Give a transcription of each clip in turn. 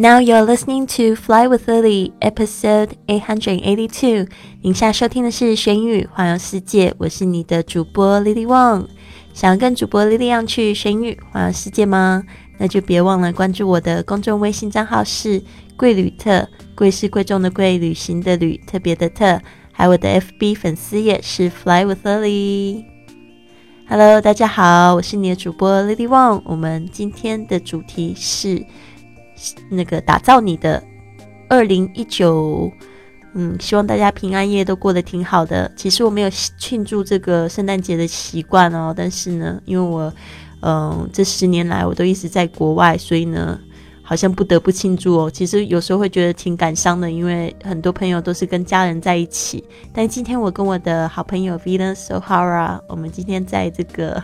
Now you're listening to Fly with Lily, episode eight hundred eighty-two。您现在收听的是《玄宇环游世界》，我是你的主播 Lily Wang。想要跟主播 Lily Wang 去玄宇环游世界吗？那就别忘了关注我的公众微信账号是贵旅特，贵是贵重的贵，旅行的旅，特别的特。还有我的 FB 粉丝页是 Fly with Lily。Hello，大家好，我是你的主播 Lily Wang。我们今天的主题是。那个打造你的二零一九，嗯，希望大家平安夜都过得挺好的。其实我没有庆祝这个圣诞节的习惯哦，但是呢，因为我，嗯，这十年来我都一直在国外，所以呢，好像不得不庆祝哦。其实有时候会觉得挺感伤的，因为很多朋友都是跟家人在一起。但今天我跟我的好朋友 Venus O'Hara，我们今天在这个。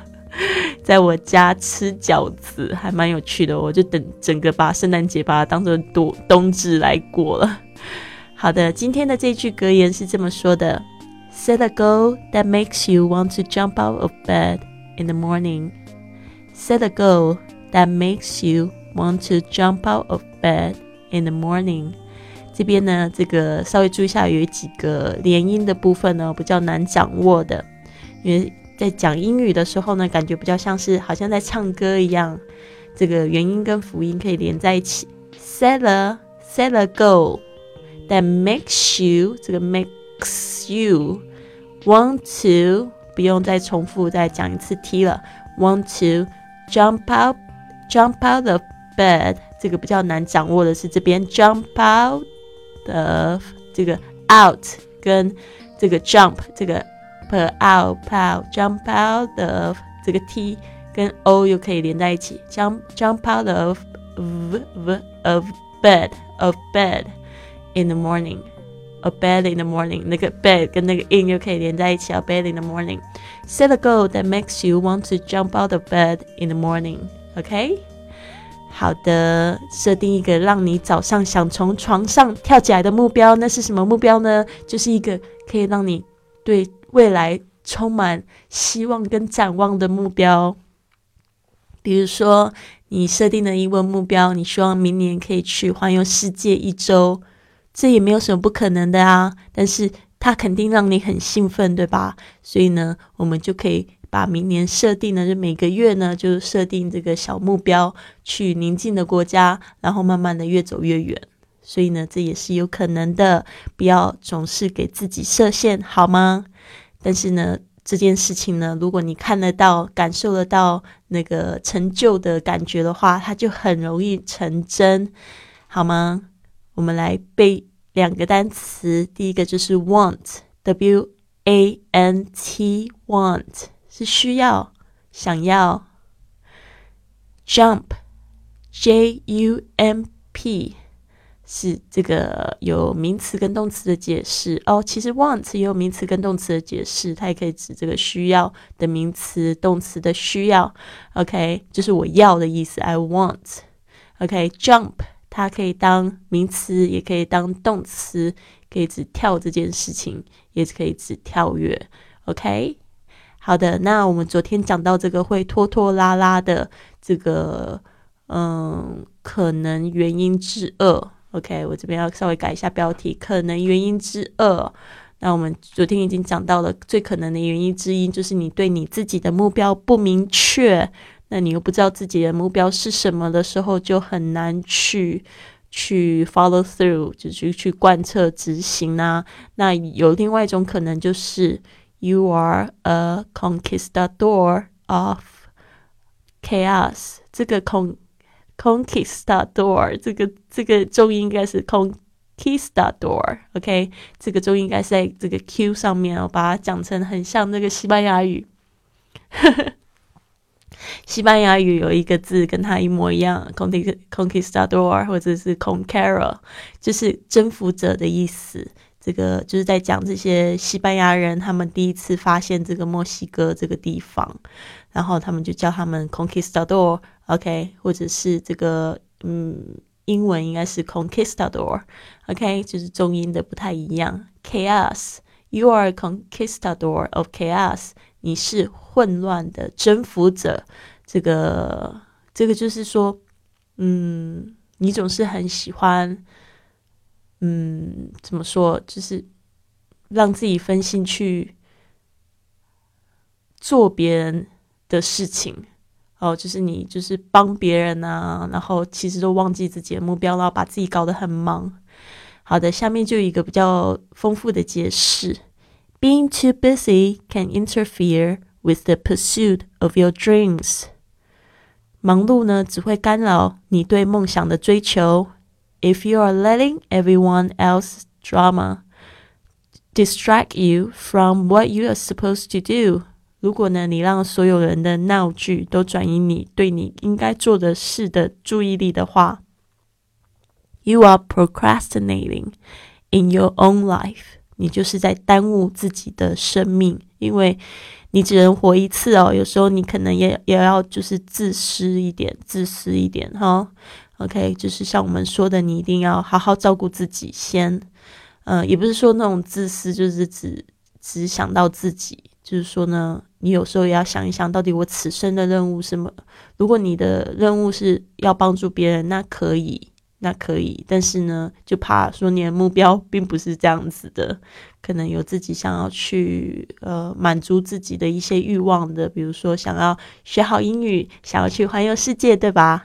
在我家吃饺子还蛮有趣的，我就等整个把圣诞节把它当做冬冬至来过了。好的，今天的这句格言是这么说的：Set a goal that makes you want to jump out of bed in the morning. Set a goal that makes you want to jump out of bed in the morning. 这边呢，这个稍微注意一下，有几个连音的部分呢，比较难掌握的，因为。在讲英语的时候呢，感觉比较像是好像在唱歌一样，这个元音跟辅音可以连在一起。Set a set a goal that makes you 这个 makes you want to 不用再重复再讲一次 T 了，want to jump out jump out of bed 这个比较难掌握的是这边 jump out of 这个 out 跟这个 jump 这个。per out, out, jump out of 这个 t 跟 o 又可以连在一起，jump jump out of v v of bed of bed in the morning, a bed in the morning 那个 bed 跟那个 in 又可以连在一起，a bed in the morning. Set a goal that makes you want to jump out of bed in the morning. OK，好的，设定一个让你早上想从床上跳起来的目标，那是什么目标呢？就是一个可以让你 对未来充满希望跟展望的目标，比如说你设定的一个目标，你希望明年可以去环游世界一周，这也没有什么不可能的啊。但是它肯定让你很兴奋，对吧？所以呢，我们就可以把明年设定的，就每个月呢，就设定这个小目标，去宁静的国家，然后慢慢的越走越远。所以呢，这也是有可能的。不要总是给自己设限，好吗？但是呢，这件事情呢，如果你看得到、感受得到那个成就的感觉的话，它就很容易成真，好吗？我们来背两个单词，第一个就是 want，w a n t，want 是需要、想要；jump，j u m p。是这个有名词跟动词的解释哦。其实 want 也有名词跟动词的解释，它也可以指这个需要的名词、动词的需要。OK，就是我要的意思。I want。OK，jump 它可以当名词，也可以当动词，可以指跳这件事情，也可以指跳跃。OK，好的。那我们昨天讲到这个会拖拖拉拉的这个，嗯，可能原因之二。OK，我这边要稍微改一下标题，可能原因之二。那我们昨天已经讲到了最可能的原因之一，就是你对你自己的目标不明确，那你又不知道自己的目标是什么的时候，就很难去去 follow through，就是去贯彻执行啊。那有另外一种可能，就是 you are a conquistador of chaos，这个空。Conquistador，这个这个重音应该是 Conquistador，OK，这个重音应该是在这个 Q 上面我把它讲成很像那个西班牙语。西班牙语有一个字跟它一模一样，Conquistador 或者是 Conqueror，就是征服者的意思。这个就是在讲这些西班牙人他们第一次发现这个墨西哥这个地方，然后他们就叫他们 Conquistador，OK，或者是这个嗯，英文应该是 Conquistador，OK，就是重音的不太一样。Chaos，You are Conquistador of chaos，你是混乱的征服者。这个这个就是说，嗯，你总是很喜欢，嗯，怎么说，就是让自己分心去做别人的事情。哦，就是你就是帮别人啊，然后其实都忘记自己的目标，然后把自己搞得很忙。好的，下面就有一个比较丰富的解释：Being too busy can interfere with the pursuit of your dreams。忙碌呢，只会干扰你对梦想的追求。If you are letting everyone else's drama distract you from what you are supposed to do。如果呢，你让所有人的闹剧都转移你对你应该做的事的注意力的话，you are procrastinating in your own life。你就是在耽误自己的生命，因为你只能活一次哦。有时候你可能也也要就是自私一点，自私一点哈。 OK，就是像我们说的，你一定要好好照顾自己先。嗯，也不是说那种自私，就是只只想到自己。就是说呢，你有时候也要想一想，到底我此生的任务是什么？如果你的任务是要帮助别人，那可以，那可以。但是呢，就怕说你的目标 并不是这样子的，可能有自己想要去呃满足自己的一些欲望的，比如说想要学好英语，想要去环游世界，对吧？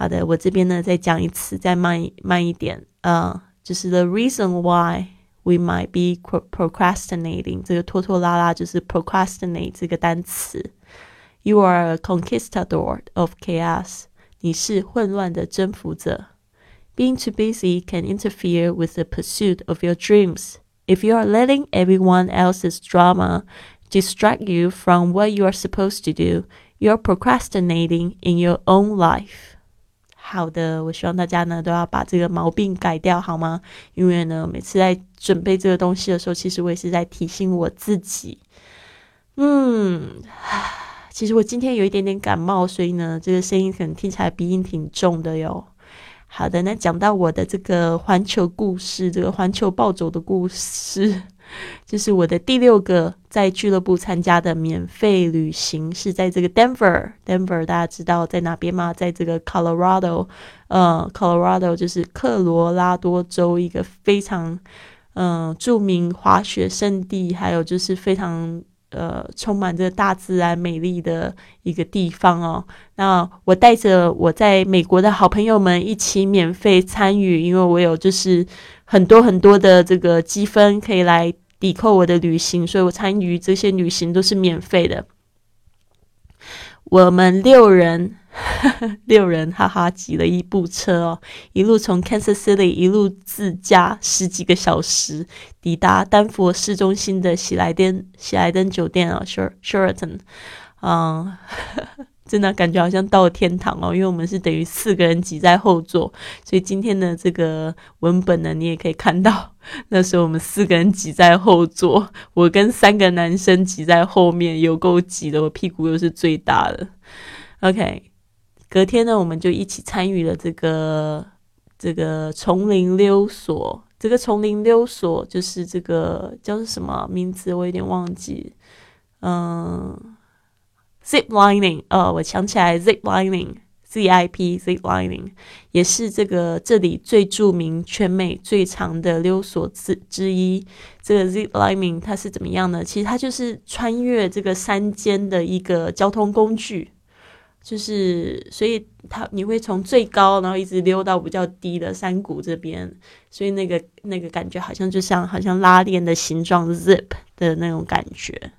好的，我这边呢再讲一次，再慢慢一点，呃，就是 the reason why。We might be procrastinating，这个拖拖拉拉就是 procrastinate 这个单词。You are a conquistador of chaos，你是混乱的征服者。Being too busy can interfere with the pursuit of your dreams. If you are letting everyone else's drama distract you from what you are supposed to do, you're procrastinating in your own life. 好的，我希望大家呢都要把这个毛病改掉，好吗？因为呢，每次在准备这个东西的时候，其实我也是在提醒我自己。嗯，其实我今天有一点点感冒，所以呢，这个声音可能听起来鼻音挺重的哟。好的，那讲到我的这个环球故事，这个环球暴走的故事。就是我的第六个在俱乐部参加的免费旅行，是在这个 Denver。Denver 大家知道在哪边吗？在这个 Colorado，呃，Colorado 就是科罗拉多州一个非常嗯著名滑雪胜地，还有就是非常呃充满着大自然美丽的一个地方哦。那我带着我在美国的好朋友们一起免费参与，因为我有就是很多很多的这个积分可以来。抵扣我的旅行，所以我参与这些旅行都是免费的。我们六人，六人，哈哈，挤了一部车哦，一路从 Kansas City 一路自驾十几个小时，抵达丹佛市中心的喜来登喜来登酒店啊，Sheraton，嗯。真的感觉好像到了天堂哦，因为我们是等于四个人挤在后座，所以今天的这个文本呢，你也可以看到，那时候我们四个人挤在后座，我跟三个男生挤在后面，有够挤的，我屁股又是最大的。OK，隔天呢，我们就一起参与了这个这个丛林溜索，这个丛林溜索就是这个叫什么名字，我有点忘记，嗯。Zip lining，呃，我想起来，zip lining，zip zip lining，也是这个这里最著名、全美最长的溜索之之一。这个 zip lining 它是怎么样呢？其实它就是穿越这个山间的一个交通工具，就是所以它你会从最高，然后一直溜到比较低的山谷这边，所以那个那个感觉好像就像好像拉链的形状，zip 的那种感觉。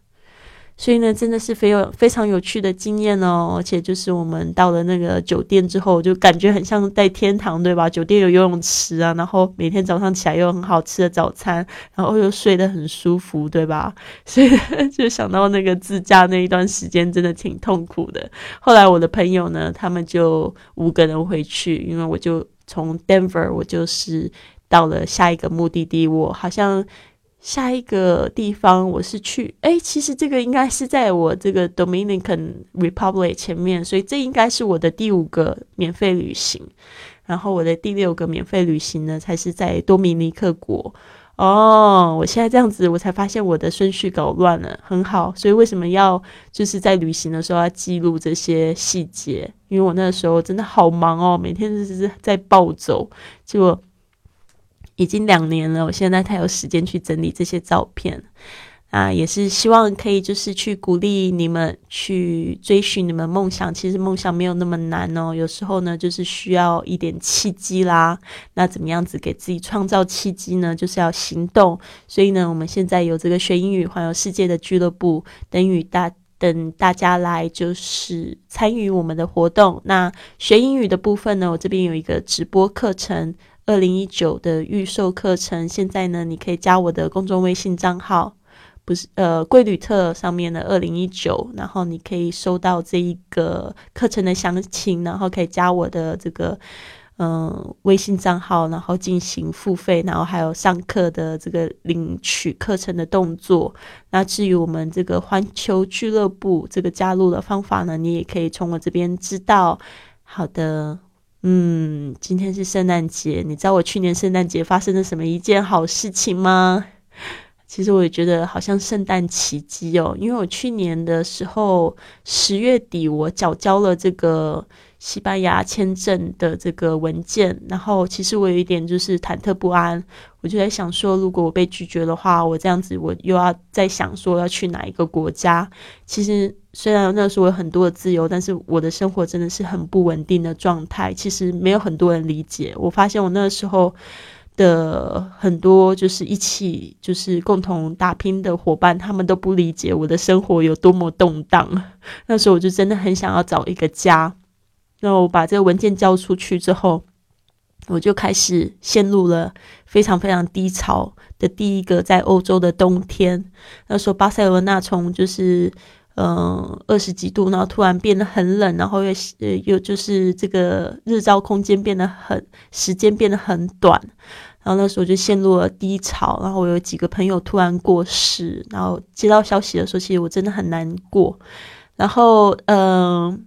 所以呢，真的是非有非常有趣的经验哦，而且就是我们到了那个酒店之后，就感觉很像在天堂，对吧？酒店有游泳池啊，然后每天早上起来有很好吃的早餐，然后又睡得很舒服，对吧？所以就想到那个自驾那一段时间，真的挺痛苦的。后来我的朋友呢，他们就五个人回去，因为我就从 Denver，我就是到了下一个目的地，我好像。下一个地方我是去，哎，其实这个应该是在我这个 Dominican Republic 前面，所以这应该是我的第五个免费旅行。然后我的第六个免费旅行呢，才是在多米尼克国。哦，我现在这样子，我才发现我的顺序搞乱了，很好。所以为什么要就是在旅行的时候要记录这些细节？因为我那时候真的好忙哦，每天就是在暴走，结果已经两年了，我现在才有时间去整理这些照片。啊，也是希望可以就是去鼓励你们去追寻你们梦想。其实梦想没有那么难哦，有时候呢就是需要一点契机啦。那怎么样子给自己创造契机呢？就是要行动。所以呢，我们现在有这个学英语环游世界的俱乐部，等于大等大家来就是参与我们的活动。那学英语的部分呢，我这边有一个直播课程，二零一九的预售课程。现在呢，你可以加我的公众微信账号。不是呃，贵旅特上面的二零一九，然后你可以收到这一个课程的详情，然后可以加我的这个嗯微信账号，然后进行付费，然后还有上课的这个领取课程的动作。那至于我们这个环球俱乐部这个加入的方法呢，你也可以从我这边知道。好的，嗯，今天是圣诞节，你知道我去年圣诞节发生了什么一件好事情吗？其实我也觉得好像圣诞奇迹哦，因为我去年的时候十月底我缴交了这个西班牙签证的这个文件，然后其实我有一点就是忐忑不安，我就在想说，如果我被拒绝的话，我这样子我又要在想说要去哪一个国家。其实虽然那时候有很多的自由，但是我的生活真的是很不稳定的状态。其实没有很多人理解，我发现我那时候。的很多就是一起就是共同打拼的伙伴，他们都不理解我的生活有多么动荡。那时候我就真的很想要找一个家。那我把这个文件交出去之后，我就开始陷入了非常非常低潮的第一个在欧洲的冬天。那时候巴塞罗那从就是嗯二十几度，然后突然变得很冷，然后又呃又就是这个日照空间变得很时间变得很短。然后那时候就陷入了低潮，然后我有几个朋友突然过世，然后接到消息的时候，其实我真的很难过。然后，嗯，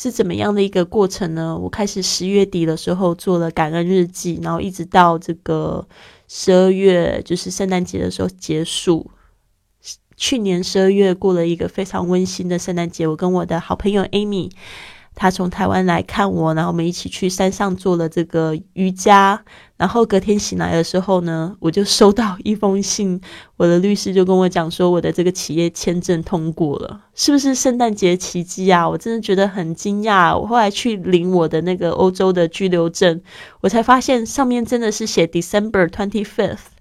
是怎么样的一个过程呢？我开始十月底的时候做了感恩日记，然后一直到这个十二月，就是圣诞节的时候结束。去年十二月过了一个非常温馨的圣诞节，我跟我的好朋友 Amy。他从台湾来看我，然后我们一起去山上做了这个瑜伽。然后隔天醒来的时候呢，我就收到一封信，我的律师就跟我讲说，我的这个企业签证通过了，是不是圣诞节奇迹啊？我真的觉得很惊讶。我后来去领我的那个欧洲的居留证，我才发现上面真的是写 December twenty fifth。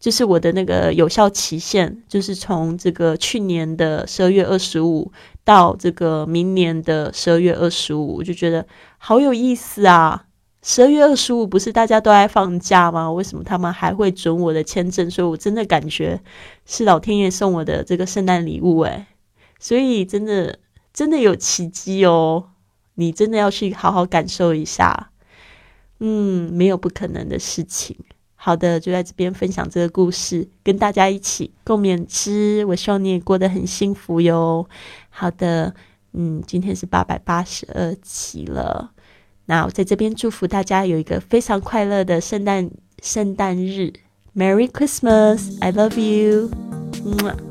就是我的那个有效期限，就是从这个去年的十二月二十五到这个明年的十二月二十五，我就觉得好有意思啊！十二月二十五不是大家都在放假吗？为什么他们还会准我的签证？所以我真的感觉是老天爷送我的这个圣诞礼物诶。所以真的真的有奇迹哦！你真的要去好好感受一下，嗯，没有不可能的事情。好的，就在这边分享这个故事，跟大家一起共勉之。我希望你也过得很幸福哟。好的，嗯，今天是八百八十二期了，那我在这边祝福大家有一个非常快乐的圣诞圣诞日，Merry Christmas，I love you。